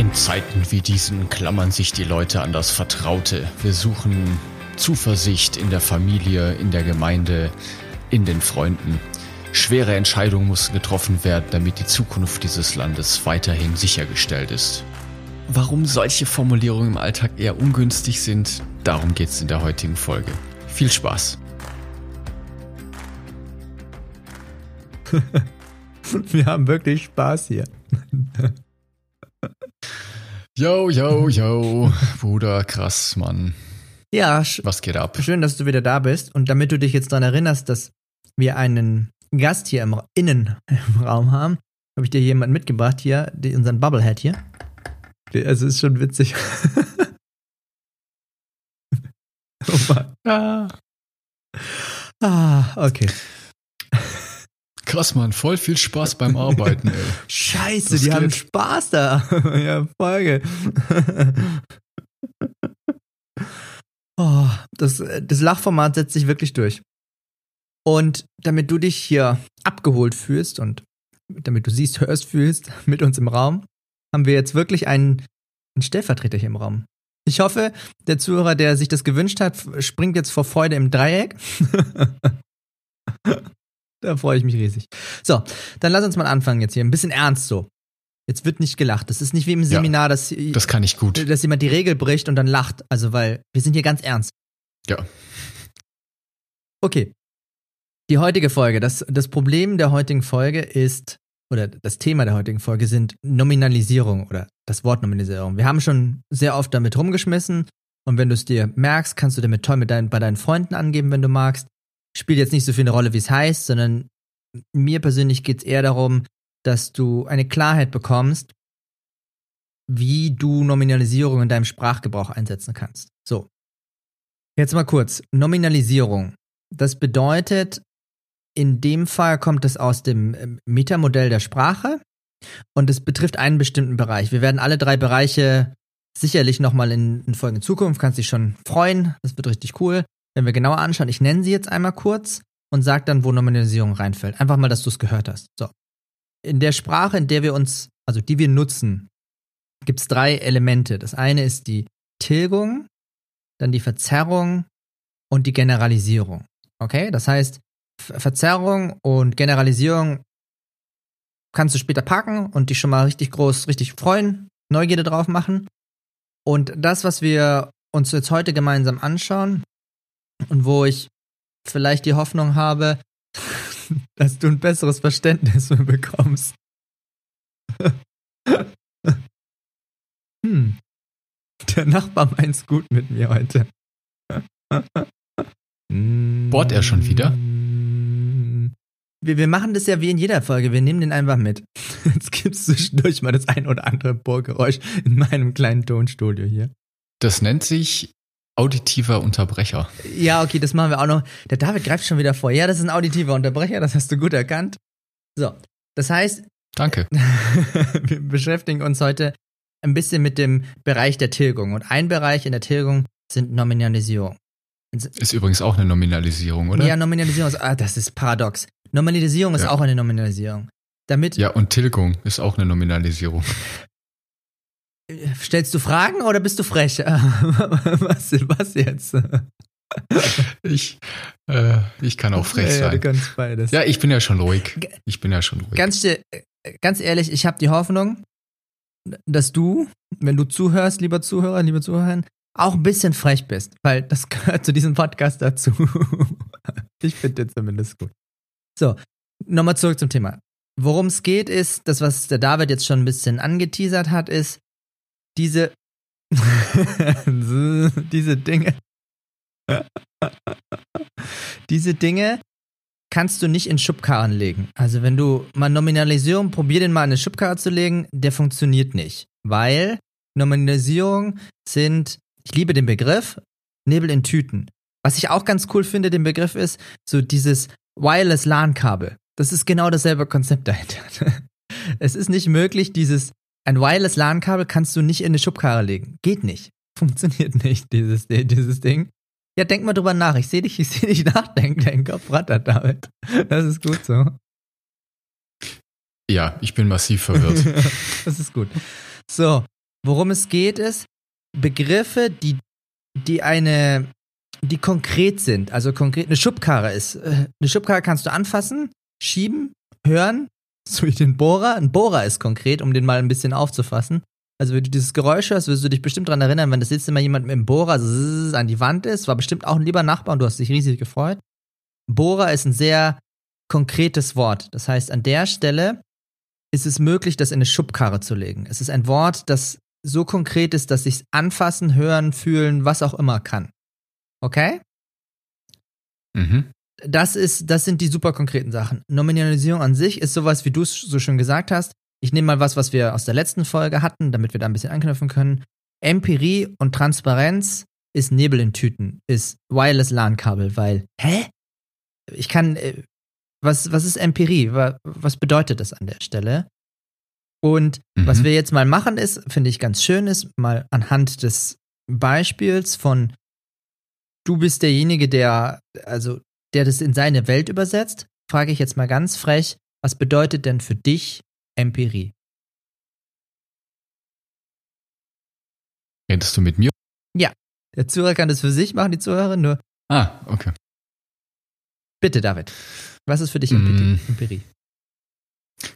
In Zeiten wie diesen klammern sich die Leute an das Vertraute. Wir suchen Zuversicht in der Familie, in der Gemeinde, in den Freunden. Schwere Entscheidungen mussten getroffen werden, damit die Zukunft dieses Landes weiterhin sichergestellt ist. Warum solche Formulierungen im Alltag eher ungünstig sind, darum geht es in der heutigen Folge. Viel Spaß! Wir haben wirklich Spaß hier. Yo, yo, yo, Bruder, krass, Mann. Ja, was geht ab? Schön, dass du wieder da bist. Und damit du dich jetzt daran erinnerst, dass wir einen Gast hier im innen im Raum haben, habe ich dir jemanden mitgebracht hier, unseren Bubblehead hier. Also ist schon witzig. oh Mann. Ah. ah, okay. Krass, Mann, voll viel Spaß beim Arbeiten, ey. Scheiße, das die geht. haben Spaß da. ja, Folge. oh, das, das Lachformat setzt sich wirklich durch. Und damit du dich hier abgeholt fühlst und damit du siehst, hörst, fühlst mit uns im Raum, haben wir jetzt wirklich einen, einen Stellvertreter hier im Raum. Ich hoffe, der Zuhörer, der sich das gewünscht hat, springt jetzt vor Freude im Dreieck. Da freue ich mich riesig. So, dann lass uns mal anfangen jetzt hier. Ein bisschen ernst so. Jetzt wird nicht gelacht. Das ist nicht wie im Seminar, ja, dass, das kann ich gut. dass jemand die Regel bricht und dann lacht. Also, weil wir sind hier ganz ernst. Ja. Okay. Die heutige Folge, das, das Problem der heutigen Folge ist, oder das Thema der heutigen Folge sind Nominalisierung oder das Wort Nominalisierung. Wir haben schon sehr oft damit rumgeschmissen und wenn du es dir merkst, kannst du damit toll mit deinen, bei deinen Freunden angeben, wenn du magst spielt jetzt nicht so viel eine Rolle, wie es heißt, sondern mir persönlich geht es eher darum, dass du eine Klarheit bekommst, wie du Nominalisierung in deinem Sprachgebrauch einsetzen kannst. So. Jetzt mal kurz. Nominalisierung. Das bedeutet, in dem Fall kommt es aus dem ähm, Metamodell der Sprache und es betrifft einen bestimmten Bereich. Wir werden alle drei Bereiche sicherlich nochmal in, in Folgen Zukunft, kannst dich schon freuen. Das wird richtig cool wenn wir genauer anschauen, ich nenne sie jetzt einmal kurz und sage dann, wo Nominalisierung reinfällt. Einfach mal, dass du es gehört hast. So. In der Sprache, in der wir uns, also die wir nutzen, gibt es drei Elemente. Das eine ist die Tilgung, dann die Verzerrung und die Generalisierung. Okay? Das heißt, Verzerrung und Generalisierung kannst du später packen und dich schon mal richtig groß, richtig freuen, Neugierde drauf machen. Und das, was wir uns jetzt heute gemeinsam anschauen, und wo ich vielleicht die Hoffnung habe, dass du ein besseres Verständnis bekommst. hm. Der Nachbar meint's gut mit mir heute. Bohrt er schon wieder? Wir, wir machen das ja wie in jeder Folge. Wir nehmen den einfach mit. Jetzt gibt's zwischendurch mal das ein oder andere Bohrgeräusch in meinem kleinen Tonstudio hier. Das nennt sich Auditiver Unterbrecher. Ja, okay, das machen wir auch noch. Der David greift schon wieder vor. Ja, das ist ein auditiver Unterbrecher, das hast du gut erkannt. So, das heißt. Danke. wir beschäftigen uns heute ein bisschen mit dem Bereich der Tilgung. Und ein Bereich in der Tilgung sind Nominalisierung. Ist übrigens auch eine Nominalisierung, oder? Ja, Nominalisierung ist, ah, das ist paradox. Nominalisierung ist ja. auch eine Nominalisierung. Damit. Ja, und Tilgung ist auch eine Nominalisierung. Stellst du Fragen oder bist du frech? was, was jetzt? Ich, äh, ich kann auch frech sein. Ja, du kannst beides. Ja, ich bin ja schon ruhig. Ich bin ja schon ruhig. Ganz, ganz ehrlich, ich habe die Hoffnung, dass du, wenn du zuhörst, lieber Zuhörer, liebe Zuhörer, auch ein bisschen frech bist, weil das gehört zu diesem Podcast dazu. ich finde den zumindest gut. So, nochmal zurück zum Thema. Worum es geht, ist, das, was der David jetzt schon ein bisschen angeteasert hat, ist, diese, diese Dinge, diese Dinge kannst du nicht in Schubkarren legen. Also wenn du mal Nominalisierung, probier den mal in eine Schubkarre zu legen, der funktioniert nicht. Weil Nominalisierung sind Ich liebe den Begriff Nebel in Tüten. Was ich auch ganz cool finde, den Begriff ist so dieses Wireless LAN-Kabel. Das ist genau dasselbe Konzept dahinter. es ist nicht möglich, dieses, ein Wireless LAN-Kabel kannst du nicht in eine Schubkarre legen. Geht nicht. Funktioniert nicht, dieses, dieses Ding. Ja, denk mal drüber nach. Ich sehe dich, ich sehe dich nachdenken. Dein Kopf rattert damit. Das ist gut so. Ja, ich bin massiv verwirrt. das ist gut. So, worum es geht ist, Begriffe, die, die eine, die konkret sind. Also konkret, eine Schubkarre ist. Äh, eine Schubkarre kannst du anfassen, schieben, hören, wie den Bohrer. Ein Bohrer ist konkret, um den mal ein bisschen aufzufassen. Also wenn du dieses Geräusch hörst, wirst du dich bestimmt daran erinnern, wenn das jetzt immer jemand mit dem Bohrer an die Wand ist, war bestimmt auch ein lieber Nachbar und du hast dich riesig gefreut. Bohrer ist ein sehr konkretes Wort. Das heißt, an der Stelle ist es möglich, das in eine Schubkarre zu legen. Es ist ein Wort, das so konkret ist, dass ich es anfassen, hören, fühlen, was auch immer kann. Okay? Mhm. Das ist, das sind die super konkreten Sachen. Nominalisierung an sich ist sowas, wie du es so schön gesagt hast. Ich nehme mal was, was wir aus der letzten Folge hatten, damit wir da ein bisschen anknüpfen können. Empirie und Transparenz ist Nebel in Tüten, ist Wireless LAN-Kabel, weil, hä? Ich kann, äh, was, was ist Empirie? Was bedeutet das an der Stelle? Und mhm. was wir jetzt mal machen ist, finde ich ganz schön, ist mal anhand des Beispiels von du bist derjenige, der, also, der das in seine Welt übersetzt, frage ich jetzt mal ganz frech, was bedeutet denn für dich Empirie? Redest du mit mir? Ja. Der Zuhörer kann das für sich machen, die Zuhörerin nur. Ah, okay. Bitte, David. Was ist für dich Empirie? Mm.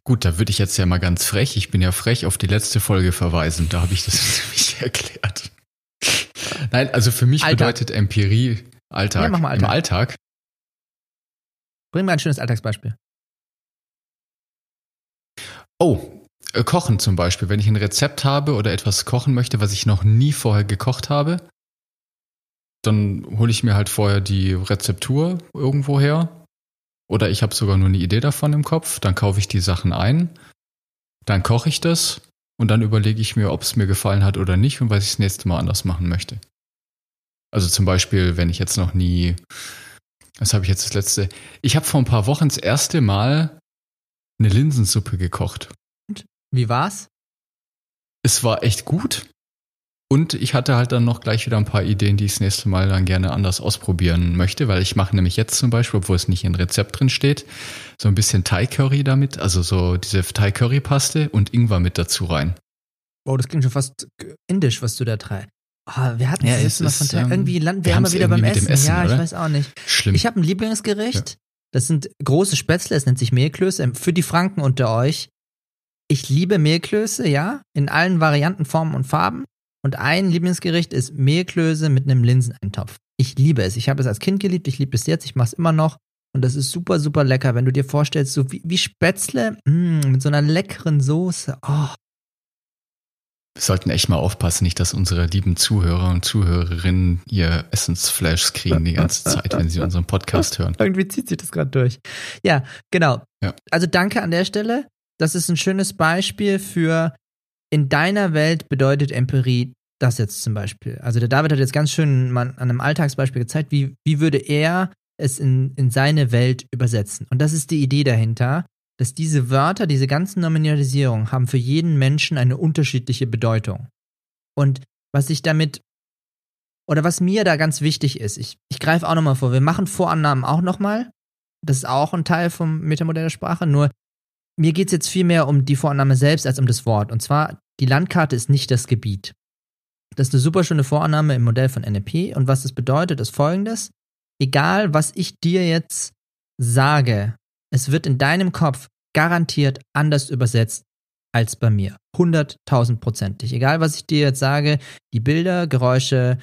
Gut, da würde ich jetzt ja mal ganz frech, ich bin ja frech, auf die letzte Folge verweisen. Da habe ich das nämlich erklärt. Nein, also für mich Alltag. bedeutet Empirie Alltag. Ja, mach mal Alltag. Im Alltag. Bring mal ein schönes Alltagsbeispiel. Oh, äh, Kochen zum Beispiel. Wenn ich ein Rezept habe oder etwas kochen möchte, was ich noch nie vorher gekocht habe, dann hole ich mir halt vorher die Rezeptur irgendwo her. Oder ich habe sogar nur eine Idee davon im Kopf. Dann kaufe ich die Sachen ein. Dann koche ich das und dann überlege ich mir, ob es mir gefallen hat oder nicht und was ich das nächste Mal anders machen möchte. Also zum Beispiel, wenn ich jetzt noch nie, was habe ich jetzt das letzte? Ich habe vor ein paar Wochen das erste Mal eine Linsensuppe gekocht. Und wie war's? Es war echt gut. Und ich hatte halt dann noch gleich wieder ein paar Ideen, die ich das nächste Mal dann gerne anders ausprobieren möchte, weil ich mache nämlich jetzt zum Beispiel, obwohl es nicht in Rezept drin steht, so ein bisschen Thai Curry damit, also so diese Thai Curry Paste und Ingwer mit dazu rein. Wow, das klingt schon fast indisch, was du da treibst. Oh, wir hatten ja, das ist, von ähm, irgendwie landen wir, wir immer wieder beim Essen. Essen. Ja, oder? ich weiß auch nicht. Schlimm. Ich habe ein Lieblingsgericht. Ja. Das sind große Spätzle, es nennt sich Mehlklöße. Für die Franken unter euch. Ich liebe Mehlklöße, ja, in allen Varianten, Formen und Farben. Und ein Lieblingsgericht ist Mehlklöße mit einem Linseneintopf. Ich liebe es. Ich habe es als Kind geliebt, ich liebe es jetzt, ich mache es immer noch. Und das ist super, super lecker, wenn du dir vorstellst, so wie, wie Spätzle mh, mm, mit so einer leckeren Soße. Oh. Wir sollten echt mal aufpassen, nicht, dass unsere lieben Zuhörer und Zuhörerinnen ihr Essensflashs kriegen die ganze Zeit, wenn sie unseren Podcast hören. Irgendwie zieht sich das gerade durch. Ja, genau. Ja. Also danke an der Stelle. Das ist ein schönes Beispiel für in deiner Welt bedeutet Empirie das jetzt zum Beispiel. Also der David hat jetzt ganz schön mal an einem Alltagsbeispiel gezeigt, wie, wie würde er es in, in seine Welt übersetzen. Und das ist die Idee dahinter, dass diese Wörter, diese ganzen Nominalisierungen haben für jeden Menschen eine unterschiedliche Bedeutung. Und was ich damit, oder was mir da ganz wichtig ist, ich, ich greife auch nochmal vor, wir machen Vorannahmen auch nochmal. Das ist auch ein Teil vom Metamodell der Sprache, nur mir geht es jetzt viel mehr um die Vorannahme selbst als um das Wort. Und zwar die Landkarte ist nicht das Gebiet. Das ist eine super schöne Vorannahme im Modell von NLP und was das bedeutet, ist folgendes. Egal, was ich dir jetzt sage, es wird in deinem Kopf garantiert anders übersetzt als bei mir. Hunderttausendprozentig. Egal, was ich dir jetzt sage, die Bilder, Geräusche,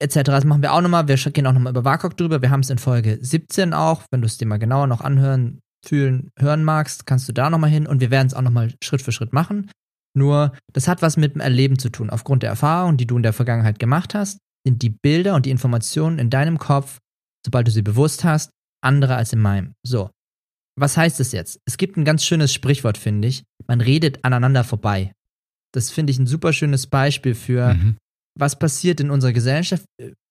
etc. Das machen wir auch nochmal. Wir gehen auch nochmal über WAKOK drüber. Wir haben es in Folge 17 auch. Wenn du es dir mal genauer noch anhören, fühlen, hören magst, kannst du da nochmal hin und wir werden es auch nochmal Schritt für Schritt machen. Nur, das hat was mit dem Erleben zu tun. Aufgrund der Erfahrung, die du in der Vergangenheit gemacht hast, sind die Bilder und die Informationen in deinem Kopf, sobald du sie bewusst hast, andere als in meinem. So. Was heißt das jetzt? Es gibt ein ganz schönes Sprichwort, finde ich. Man redet aneinander vorbei. Das finde ich ein super schönes Beispiel für, mhm. was passiert in unserer Gesellschaft?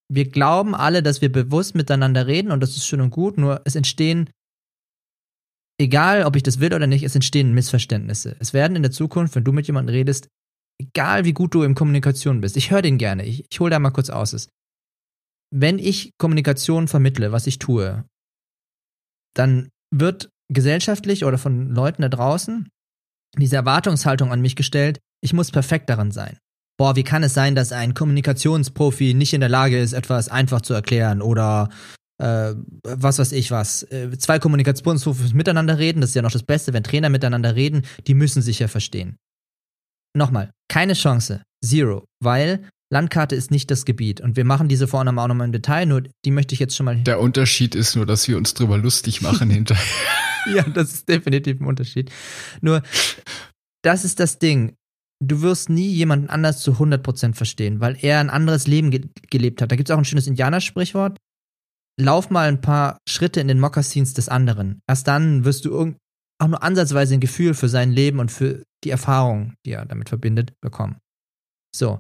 Wir glauben alle, dass wir bewusst miteinander reden und das ist schön und gut, nur es entstehen, egal ob ich das will oder nicht, es entstehen Missverständnisse. Es werden in der Zukunft, wenn du mit jemandem redest, egal wie gut du in Kommunikation bist, ich höre den gerne, ich, ich hole da mal kurz aus. Ist, wenn ich Kommunikation vermittle, was ich tue, dann wird gesellschaftlich oder von Leuten da draußen diese Erwartungshaltung an mich gestellt, ich muss perfekt daran sein. Boah, wie kann es sein, dass ein Kommunikationsprofi nicht in der Lage ist, etwas einfach zu erklären oder äh, was weiß ich was. Äh, zwei Kommunikationsprofis miteinander reden, das ist ja noch das Beste, wenn Trainer miteinander reden, die müssen sich ja verstehen. Nochmal, keine Chance. Zero. Weil Landkarte ist nicht das Gebiet. Und wir machen diese Vorname auch nochmal im Detail, nur die möchte ich jetzt schon mal. Der Unterschied ist nur, dass wir uns drüber lustig machen hinterher. ja, das ist definitiv ein Unterschied. Nur, das ist das Ding. Du wirst nie jemanden anders zu 100% verstehen, weil er ein anderes Leben ge gelebt hat. Da gibt es auch ein schönes Indianersprichwort. Lauf mal ein paar Schritte in den Mokassins des anderen. Erst dann wirst du auch nur ansatzweise ein Gefühl für sein Leben und für die Erfahrung, die er damit verbindet, bekommen. So.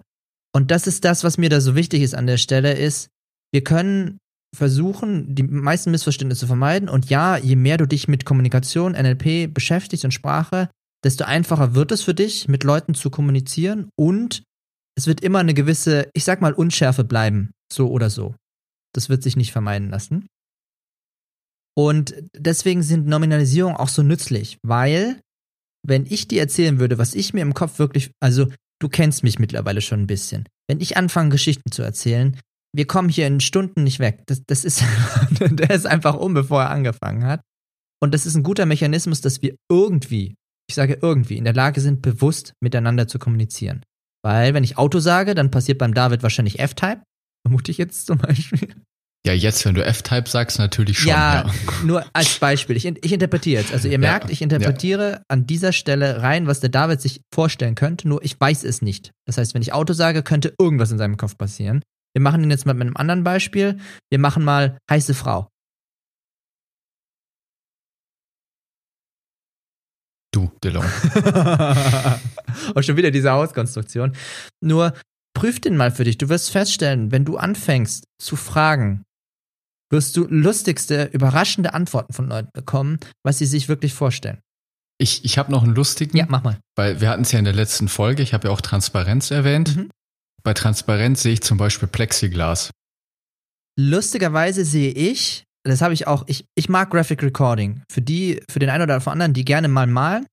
Und das ist das, was mir da so wichtig ist an der Stelle, ist, wir können versuchen, die meisten Missverständnisse zu vermeiden. Und ja, je mehr du dich mit Kommunikation, NLP beschäftigst und Sprache, desto einfacher wird es für dich, mit Leuten zu kommunizieren und es wird immer eine gewisse, ich sag mal, Unschärfe bleiben, so oder so. Das wird sich nicht vermeiden lassen. Und deswegen sind Nominalisierungen auch so nützlich, weil wenn ich dir erzählen würde, was ich mir im Kopf wirklich, also du kennst mich mittlerweile schon ein bisschen. Wenn ich anfange, Geschichten zu erzählen, wir kommen hier in Stunden nicht weg. Das, das ist, der ist einfach um, bevor er angefangen hat. Und das ist ein guter Mechanismus, dass wir irgendwie, ich sage irgendwie, in der Lage sind, bewusst miteinander zu kommunizieren. Weil, wenn ich Auto sage, dann passiert beim David wahrscheinlich F-Type. Vermute ich jetzt zum Beispiel. Ja, jetzt, wenn du F-Type sagst, natürlich schon. Ja, ja. nur als Beispiel. Ich, ich interpretiere jetzt. Also ihr merkt, ja, ich interpretiere ja. an dieser Stelle rein, was der David sich vorstellen könnte, nur ich weiß es nicht. Das heißt, wenn ich Auto sage, könnte irgendwas in seinem Kopf passieren. Wir machen ihn jetzt mal mit einem anderen Beispiel. Wir machen mal heiße Frau. Du, Dillon. Und schon wieder diese Hauskonstruktion. Nur prüf den mal für dich. Du wirst feststellen, wenn du anfängst zu fragen, wirst du lustigste, überraschende Antworten von Leuten bekommen, was sie sich wirklich vorstellen. Ich, ich habe noch einen lustigen. Ja, mach mal. Weil wir hatten es ja in der letzten Folge, ich habe ja auch Transparenz erwähnt. Mhm. Bei Transparenz sehe ich zum Beispiel Plexiglas. Lustigerweise sehe ich, das habe ich auch, ich, ich mag Graphic Recording. Für die, für den einen oder anderen, die gerne mal malen.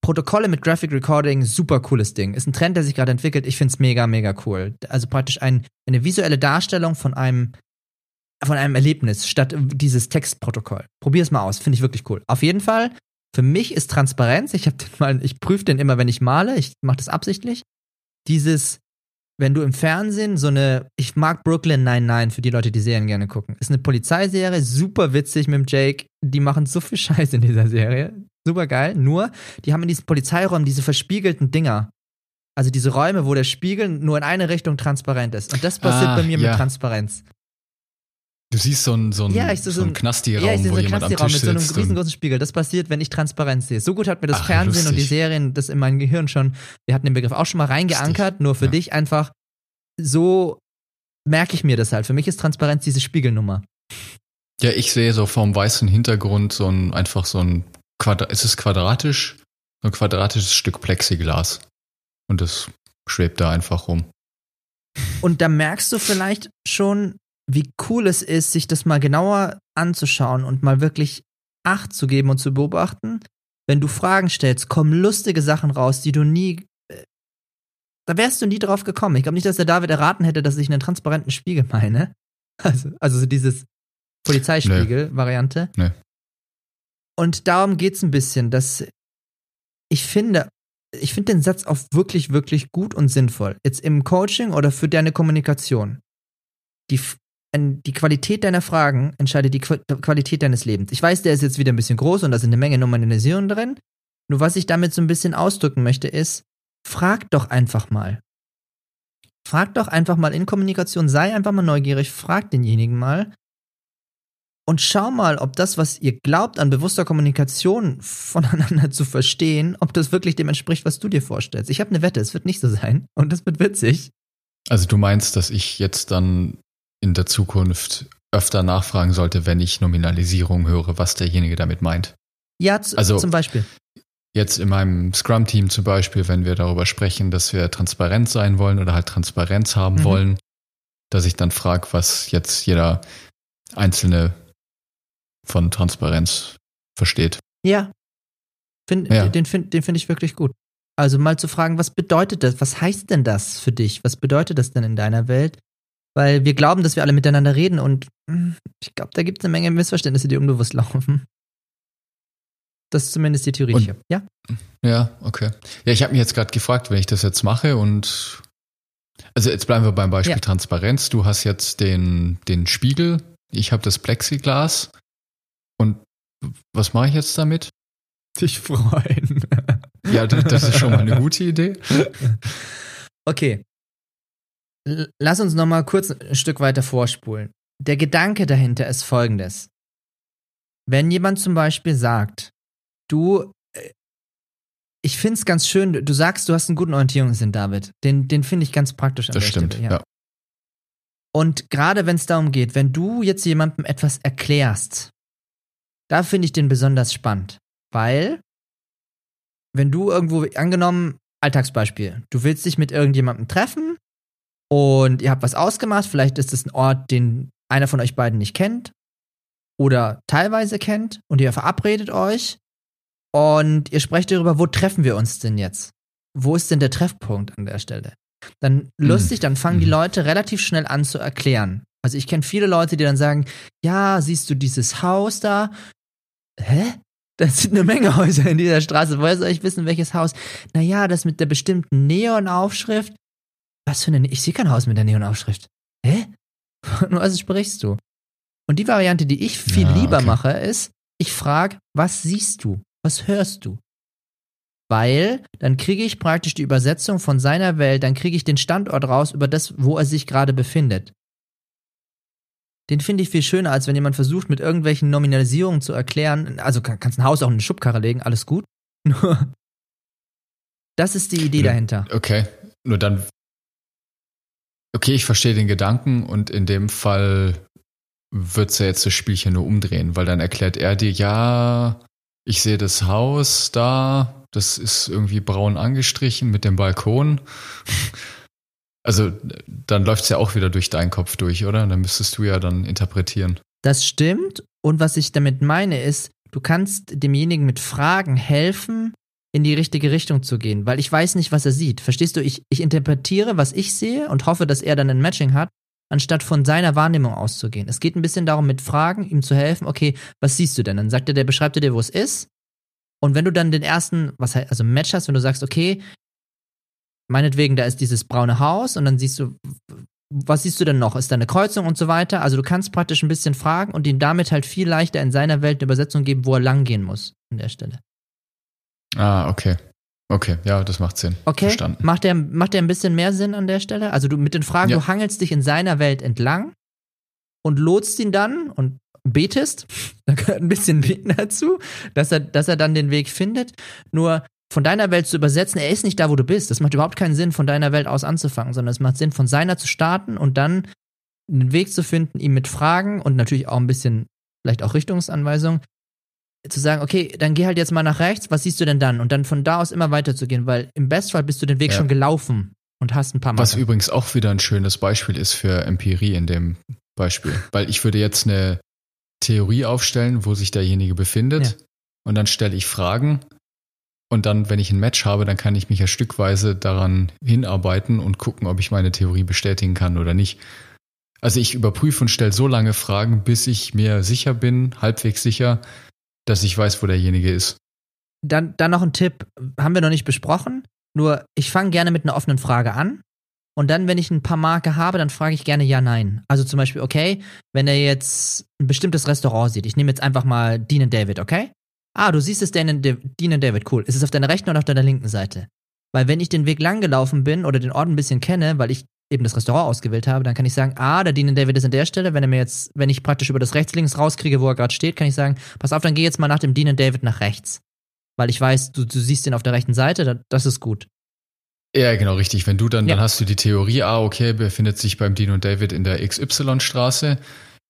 Protokolle mit Graphic Recording, super cooles Ding. Ist ein Trend, der sich gerade entwickelt. Ich finde es mega, mega cool. Also praktisch ein, eine visuelle Darstellung von einem von einem Erlebnis statt dieses Textprotokoll. Probier es mal aus, finde ich wirklich cool. Auf jeden Fall, für mich ist Transparenz, ich ich prüfe den immer, wenn ich male, ich mache das absichtlich. Dieses, wenn du im Fernsehen so eine, ich mag Brooklyn 99 für die Leute, die Serien gerne gucken. Ist eine Polizeiserie, super witzig mit dem Jake. Die machen so viel Scheiß in dieser Serie. Super geil. Nur, die haben in diesen Polizeiräumen diese verspiegelten Dinger. Also diese Räume, wo der Spiegel nur in eine Richtung transparent ist. Und das passiert ah, bei mir ja. mit Transparenz. Du siehst so einen, so einen, ja, so, so einen Knasti-Raum, ja, wo so jemand am Tisch mit so einem riesengroßen Spiegel. Das passiert, wenn ich Transparenz sehe. So gut hat mir das Ach, Fernsehen lustig. und die Serien das in meinem Gehirn schon, wir hatten den Begriff auch schon mal reingeankert, nur für ja. dich einfach so merke ich mir das halt. Für mich ist Transparenz diese Spiegelnummer. Ja, ich sehe so vom weißen Hintergrund so ein, einfach so ein Quadrat, ist es quadratisch? So ein quadratisches Stück Plexiglas. Und das schwebt da einfach rum. Und da merkst du vielleicht schon, wie cool es ist, sich das mal genauer anzuschauen und mal wirklich Acht zu geben und zu beobachten. Wenn du Fragen stellst, kommen lustige Sachen raus, die du nie. Äh, da wärst du nie drauf gekommen. Ich glaube nicht, dass der David erraten hätte, dass ich einen transparenten Spiegel meine. Also, also so dieses Polizeispiegel-Variante. Nee. nee. Und darum geht es ein bisschen, dass ich finde, ich finde den Satz auch wirklich, wirklich gut und sinnvoll. Jetzt im Coaching oder für deine Kommunikation. Die, die Qualität deiner Fragen entscheidet die Qualität deines Lebens. Ich weiß, der ist jetzt wieder ein bisschen groß und da sind eine Menge Nominalisierungen drin. Nur was ich damit so ein bisschen ausdrücken möchte, ist, frag doch einfach mal. Frag doch einfach mal in Kommunikation, sei einfach mal neugierig, frag denjenigen mal und schau mal, ob das, was ihr glaubt, an bewusster Kommunikation voneinander zu verstehen, ob das wirklich dem entspricht, was du dir vorstellst. Ich habe eine Wette, es wird nicht so sein und das wird witzig. Also du meinst, dass ich jetzt dann in der Zukunft öfter nachfragen sollte, wenn ich Nominalisierung höre, was derjenige damit meint? Ja, also, zum Beispiel. Jetzt in meinem Scrum-Team zum Beispiel, wenn wir darüber sprechen, dass wir transparent sein wollen oder halt Transparenz haben mhm. wollen, dass ich dann frage, was jetzt jeder Einzelne von Transparenz versteht. Ja. Find, ja. Den, den finde ich wirklich gut. Also mal zu fragen, was bedeutet das? Was heißt denn das für dich? Was bedeutet das denn in deiner Welt? Weil wir glauben, dass wir alle miteinander reden und hm, ich glaube, da gibt es eine Menge Missverständnisse, die unbewusst laufen. Das ist zumindest die Theorie. Und, ja? Ja, okay. Ja, ich habe mich jetzt gerade gefragt, wenn ich das jetzt mache und also jetzt bleiben wir beim Beispiel ja. Transparenz. Du hast jetzt den, den Spiegel, ich habe das Plexiglas und was mache ich jetzt damit? Dich freuen. Ja, das ist schon mal eine gute Idee. Okay. Lass uns noch mal kurz ein Stück weiter vorspulen. Der Gedanke dahinter ist folgendes. Wenn jemand zum Beispiel sagt, du, äh, ich finde es ganz schön, du sagst, du hast einen guten Orientierungssinn, David. Den, den finde ich ganz praktisch das stimmt, Stelle. Ja. ja. Und gerade wenn es darum geht, wenn du jetzt jemandem etwas erklärst, da finde ich den besonders spannend. Weil, wenn du irgendwo, angenommen, Alltagsbeispiel, du willst dich mit irgendjemandem treffen und ihr habt was ausgemacht, vielleicht ist es ein Ort, den einer von euch beiden nicht kennt oder teilweise kennt und ihr verabredet euch und ihr sprecht darüber, wo treffen wir uns denn jetzt? Wo ist denn der Treffpunkt an der Stelle? Dann mhm. lustig, dann fangen die mhm. Leute relativ schnell an zu erklären. Also ich kenne viele Leute, die dann sagen, ja, siehst du dieses Haus da? Hä? Das sind eine Menge Häuser in dieser Straße. Woher soll ich wissen, welches Haus? Naja, das mit der bestimmten Neonaufschrift. Was für eine, ich sehe kein Haus mit der Neonaufschrift. Hä? Nur was sprichst du? Und die Variante, die ich viel ja, lieber okay. mache, ist, ich frage, was siehst du? Was hörst du? Weil dann kriege ich praktisch die Übersetzung von seiner Welt, dann kriege ich den Standort raus über das, wo er sich gerade befindet. Den finde ich viel schöner, als wenn jemand versucht, mit irgendwelchen Nominalisierungen zu erklären. Also kann, kannst ein Haus auch in eine Schubkarre legen, alles gut. Nur, das ist die Idee dahinter. Okay, nur dann. Okay, ich verstehe den Gedanken und in dem Fall wird es ja jetzt das Spielchen nur umdrehen, weil dann erklärt er dir, ja, ich sehe das Haus da, das ist irgendwie braun angestrichen mit dem Balkon. Also dann läuft es ja auch wieder durch deinen Kopf durch, oder? Dann müsstest du ja dann interpretieren. Das stimmt. Und was ich damit meine ist, du kannst demjenigen mit Fragen helfen, in die richtige Richtung zu gehen, weil ich weiß nicht, was er sieht. Verstehst du? Ich, ich interpretiere, was ich sehe und hoffe, dass er dann ein Matching hat, anstatt von seiner Wahrnehmung auszugehen. Es geht ein bisschen darum, mit Fragen ihm zu helfen, okay, was siehst du denn? Dann sagt er, der beschreibt dir, wo es ist. Und wenn du dann den ersten, was also Match hast, wenn du sagst, okay, meinetwegen, da ist dieses braune Haus und dann siehst du, was siehst du denn noch? Ist da eine Kreuzung und so weiter? Also du kannst praktisch ein bisschen fragen und ihm damit halt viel leichter in seiner Welt eine Übersetzung geben, wo er langgehen muss an der Stelle. Ah, okay. Okay, ja, das macht Sinn. Okay, Verstanden. Macht der, macht der ein bisschen mehr Sinn an der Stelle? Also du mit den Fragen, ja. du hangelst dich in seiner Welt entlang und lotst ihn dann und betest, da gehört ein bisschen Beten dazu, dass er, dass er dann den Weg findet. Nur von deiner Welt zu übersetzen, er ist nicht da, wo du bist. Das macht überhaupt keinen Sinn, von deiner Welt aus anzufangen, sondern es macht Sinn, von seiner zu starten und dann einen Weg zu finden, ihm mit Fragen und natürlich auch ein bisschen, vielleicht auch Richtungsanweisung, zu sagen, okay, dann geh halt jetzt mal nach rechts, was siehst du denn dann? Und dann von da aus immer weiterzugehen, weil im Bestfall bist du den Weg ja. schon gelaufen und hast ein paar Mal. Was übrigens auch wieder ein schönes Beispiel ist für Empirie in dem Beispiel. weil ich würde jetzt eine Theorie aufstellen, wo sich derjenige befindet. Ja. Und dann stelle ich Fragen. Und dann, wenn ich ein Match habe, dann kann ich mich ja stückweise daran hinarbeiten und gucken, ob ich meine Theorie bestätigen kann oder nicht. Also ich überprüfe und stelle so lange Fragen, bis ich mir sicher bin, halbwegs sicher, dass ich weiß, wo derjenige ist. Dann, dann noch ein Tipp, haben wir noch nicht besprochen. Nur, ich fange gerne mit einer offenen Frage an. Und dann, wenn ich ein paar Marke habe, dann frage ich gerne ja, nein. Also zum Beispiel, okay, wenn er jetzt ein bestimmtes Restaurant sieht, ich nehme jetzt einfach mal Dean David, okay? Ah, du siehst es Dean David, cool. Ist es auf deiner rechten oder auf deiner linken Seite? Weil wenn ich den Weg lang gelaufen bin oder den Ort ein bisschen kenne, weil ich eben das Restaurant ausgewählt habe, dann kann ich sagen, ah, der Dean David ist an der Stelle. Wenn er mir jetzt, wenn ich praktisch über das rechts-links rauskriege, wo er gerade steht, kann ich sagen, pass auf, dann geh jetzt mal nach dem Dean David nach rechts. Weil ich weiß, du, du siehst ihn auf der rechten Seite, das ist gut. Ja, genau, richtig. Wenn du dann, Ja. dann hast du die Theorie, ah, okay, befindet sich beim Dean und David in der XY-Straße.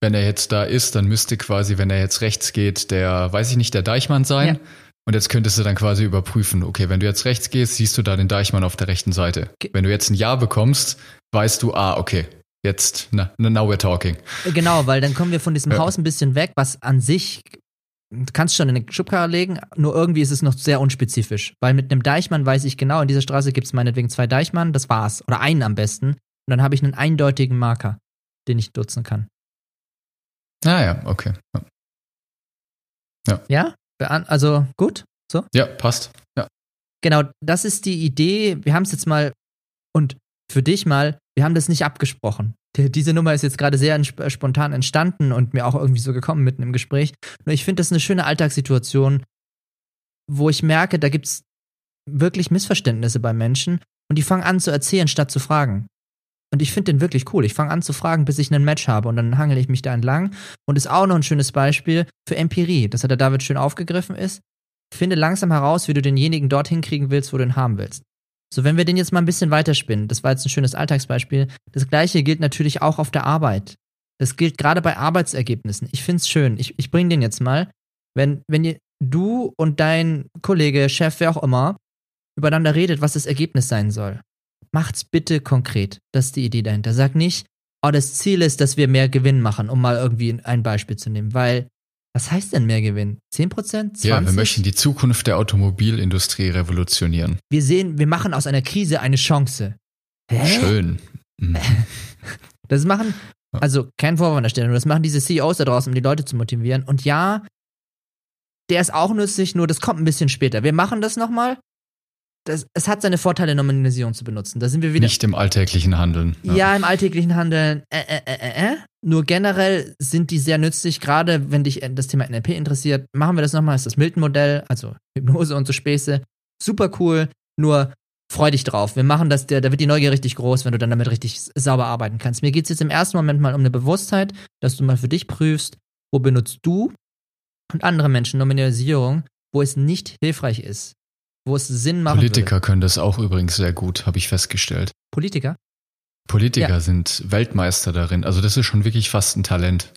Wenn er jetzt da ist, dann müsste quasi, wenn er jetzt rechts geht, der, weiß ich nicht, der Deichmann sein. Ja. Und jetzt könntest du dann quasi überprüfen, okay, wenn du jetzt rechts gehst, siehst du da den Deichmann auf der rechten Seite. Ge- Wenn du jetzt ein Ja bekommst, weißt du, ah, okay, jetzt, na, now we're talking. Genau, weil dann kommen wir von diesem Ja. Haus ein bisschen weg, was an sich du kannst schon in eine Schubkarre legen, nur irgendwie ist es noch sehr unspezifisch. Weil mit einem Deichmann weiß ich genau, in dieser Straße gibt es meinetwegen zwei Deichmann, das war's. Oder einen am besten. Und dann habe ich einen eindeutigen Marker, den ich nutzen kann. Ah ja, okay. Ja, Ja? Also gut. ja passt. Ja. Genau, das ist die Idee. Wir haben es jetzt mal, und für dich mal, wir haben das nicht abgesprochen. Die- Diese Nummer ist jetzt gerade sehr spontan entstanden und mir auch irgendwie so gekommen mitten im Gespräch. Nur ich finde das eine schöne Alltagssituation, wo ich merke, da gibt es wirklich Missverständnisse bei Menschen und die fangen an zu erzählen, statt zu fragen. Und ich finde den wirklich cool. Ich fange an zu fragen, bis ich einen Match habe und dann hangel ich mich da entlang. Und ist auch noch ein schönes Beispiel für Empirie. Das hat der David schön aufgegriffen ist. Finde langsam heraus, wie du denjenigen dorthin kriegen willst, wo du ihn haben willst. So, wenn wir den jetzt mal ein bisschen weiterspinnen, das war jetzt ein schönes Alltagsbeispiel. Das gleiche gilt natürlich auch auf der Arbeit. Das gilt gerade bei Arbeitsergebnissen. Ich finde es schön. Ich, ich bringe den jetzt mal. Wenn, wenn ihr, du und dein Kollege, Chef, wer auch immer, übereinander redet, was das Ergebnis sein soll, macht's bitte konkret. Das ist die Idee dahinter. Sag nicht, oh, das Ziel ist, dass wir mehr Gewinn machen, um mal irgendwie ein Beispiel zu nehmen. Weil, was heißt denn mehr Gewinn? 10%? 20%? Ja, wir möchten die Zukunft der Automobilindustrie revolutionieren. wir sehen, wir machen aus einer Krise eine Chance. Hä? Schön. Mhm. Das machen, also kein Vorwurf an der Stelle, das machen diese CEOs da draußen, um die Leute zu motivieren. Und ja, der ist auch nützlich, nur das kommt ein bisschen später. Wir machen das nochmal. Das, es hat seine Vorteile, Nominalisierung zu benutzen. Da sind wir wieder. Nicht im alltäglichen Handeln. Ja, im alltäglichen Handeln, äh, äh, äh, äh, äh. Nur generell sind die sehr nützlich, gerade wenn dich das Thema NLP interessiert. Machen wir das nochmal, ist das Milton-Modell, also Hypnose und so Späße. Super cool, nur freu dich drauf. Wir machen das, da wird die Neugier richtig groß, wenn du dann damit richtig sauber arbeiten kannst. Mir geht es jetzt im ersten Moment mal um eine Bewusstheit, dass du mal für dich prüfst, wo benutzt du und andere Menschen Nominalisierung, wo es nicht hilfreich ist, wo es Sinn macht. Politiker können das auch übrigens sehr gut, habe ich festgestellt. Politiker? Politiker Ja. sind Weltmeister darin. Also das ist schon wirklich fast ein Talent.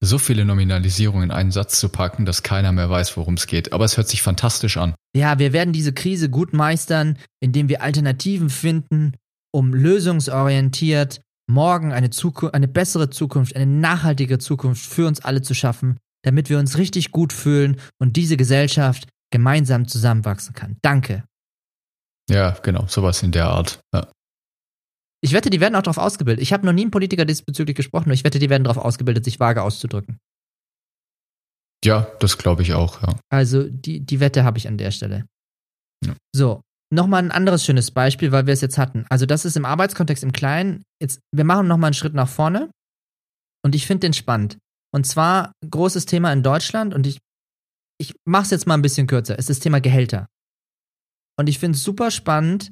So viele Nominalisierungen in einen Satz zu packen, dass keiner mehr weiß, worum es geht. Aber es hört sich fantastisch an. Ja, wir werden diese Krise gut meistern, indem wir Alternativen finden, um lösungsorientiert morgen eine, Zuku eine bessere Zukunft, eine nachhaltige Zukunft für uns alle zu schaffen, damit wir uns richtig gut fühlen und diese Gesellschaft gemeinsam zusammenwachsen kann. Danke. Ja, genau, sowas in der Art. Ja. Ich wette, die werden auch darauf ausgebildet. Ich habe noch nie einen Politiker diesbezüglich gesprochen, nur ich wette, die werden darauf ausgebildet, sich vage auszudrücken. Ja, das glaube ich auch, ja. Also die, die Wette habe ich an der Stelle. Ja. So, nochmal ein anderes schönes Beispiel, weil wir es jetzt hatten. Also das ist im Arbeitskontext im Kleinen. Jetzt, wir machen nochmal einen Schritt nach vorne und ich finde den spannend. Und zwar großes Thema in Deutschland und ich, ich mache es jetzt mal ein bisschen kürzer. Es ist das Thema Gehälter. Und ich finde es super spannend.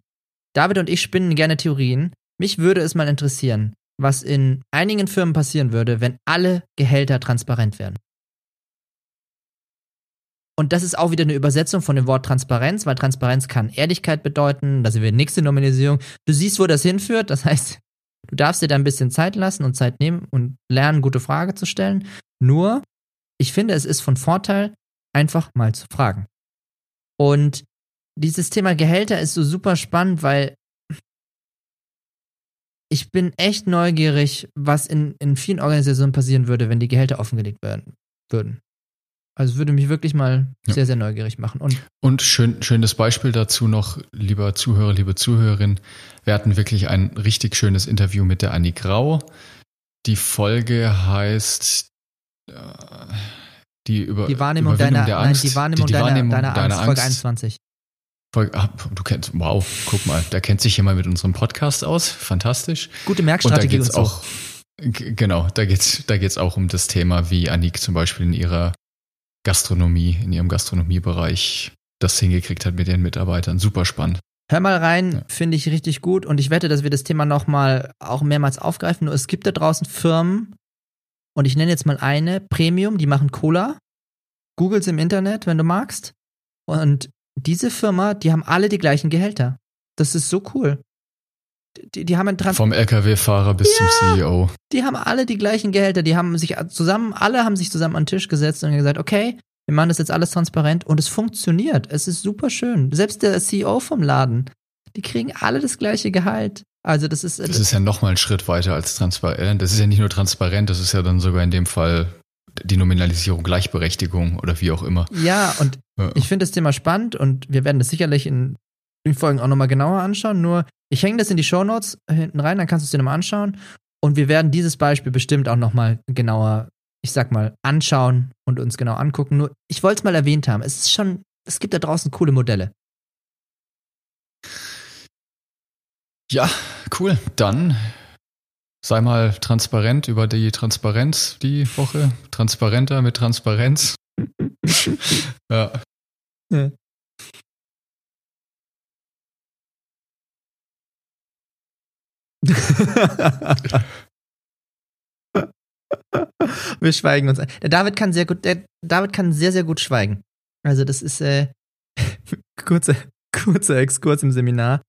David und ich spinnen gerne Theorien. Mich würde es mal interessieren, was in einigen Firmen passieren würde, wenn alle Gehälter transparent werden. Und das ist auch wieder eine Übersetzung von dem Wort Transparenz, weil Transparenz kann Ehrlichkeit bedeuten. Da sind wir nächste Nominalisierung. Du siehst, wo das hinführt. Das heißt, du darfst dir da ein bisschen Zeit lassen und Zeit nehmen und lernen, gute Frage zu stellen. Nur, ich finde, es ist von Vorteil, einfach mal zu fragen. Und dieses Thema Gehälter ist so super spannend, weil ich bin echt neugierig, was in, in vielen Organisationen passieren würde, wenn die Gehälter offengelegt werden würden. Also würde mich wirklich mal Ja. sehr, sehr neugierig machen. Und Und schön, schönes Beispiel dazu noch, lieber Zuhörer, liebe Zuhörerin. Wir hatten wirklich ein richtig schönes Interview mit der Annie Grau. Die Folge heißt äh, die über die Wahrnehmung deiner, der nein, Angst. die Wahrnehmung, die, die deiner, Wahrnehmung deiner, deiner Angst, Folge Angst. 21. Folge, ah, du kennst, wow, guck mal, da kennt sich jemand mit unserem Podcast aus. Fantastisch. Gute Und da Merkstrategie und, geht's so. auch, genau, da geht's, da geht's auch um das Thema, wie Anik zum Beispiel in ihrer Gastronomie, in ihrem Gastronomiebereich das hingekriegt hat mit ihren Mitarbeitern. Super spannend. Hör mal rein, Ja. finde ich richtig gut. Und ich wette, dass wir das Thema nochmal auch mehrmals aufgreifen. Nur es gibt da draußen Firmen, und ich nenne jetzt mal eine, Premium, die machen Cola. Googles im Internet, wenn du magst. Und diese Firma, die haben alle die gleichen Gehälter. Das ist so cool. Die, die haben einen Trans Vom LKW-Fahrer bis Ja. zum CEO. die haben alle die gleichen Gehälter, die haben sich zusammen, alle haben sich zusammen an den Tisch gesetzt und gesagt, okay, wir machen das jetzt alles transparent und es funktioniert. Es ist super schön. Selbst der CEO vom Laden, die kriegen alle das gleiche Gehalt. Also das ist, Das ist ja nochmal ein Schritt weiter als transparent. Das ist ja nicht nur transparent, das ist ja dann sogar in dem Fall die Nominalisierung Gleichberechtigung oder wie auch immer. ja und Ja. ich finde das Thema spannend und wir werden das sicherlich in den Folgen auch nochmal genauer anschauen. Nur ich hänge das in die Shownotes hinten rein, dann kannst du es dir nochmal anschauen. Und wir werden dieses Beispiel bestimmt auch nochmal genauer, ich sag mal, anschauen und uns genau angucken. Nur ich wollte es mal erwähnt haben. Es ist schon, es gibt da draußen coole Modelle. Ja, cool. Dann sei mal transparent über die Transparenz die Woche. Transparenter mit Transparenz. ja. Ja. Wir schweigen uns an. Der David kann sehr gut, der David kann sehr, sehr gut schweigen. Also das ist äh, kurzer, kurzer Exkurs im Seminar.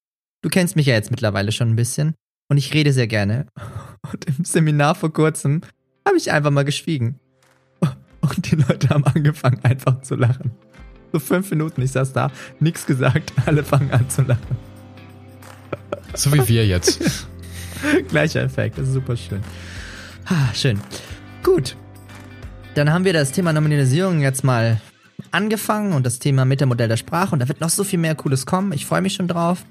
Du kennst mich ja jetzt mittlerweile schon ein bisschen und ich rede sehr gerne. Und im Seminar vor kurzem habe ich einfach mal geschwiegen. Und die Leute haben angefangen einfach zu lachen. So fünf Minuten, ich saß da, nichts gesagt, alle fangen an zu lachen. So wie wir jetzt. Gleicher Effekt, das ist super schön. Ah, schön. Gut. Dann haben wir das Thema Nominalisierung jetzt mal angefangen und das Thema Metamodell der Sprache und da wird noch so viel mehr Cooles kommen. Ich freue mich schon drauf.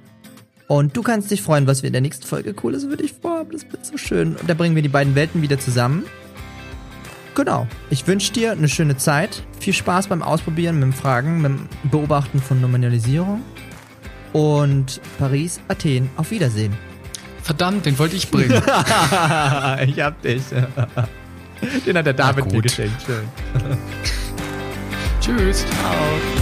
Und du kannst dich freuen, was wir in der nächsten Folge Cooles für dich vorhaben. Das wird so schön. Und da bringen wir die beiden Welten wieder zusammen. Genau. Ich wünsche dir eine schöne Zeit. Viel Spaß beim Ausprobieren, mit dem Fragen, mit dem Beobachten von Nominalisierung. Und Paris, Athen, auf Wiedersehen. Verdammt, den wollte ich bringen. ich hab dich. Den hat der David mir geschenkt. Schön. Tschüss. Ciao.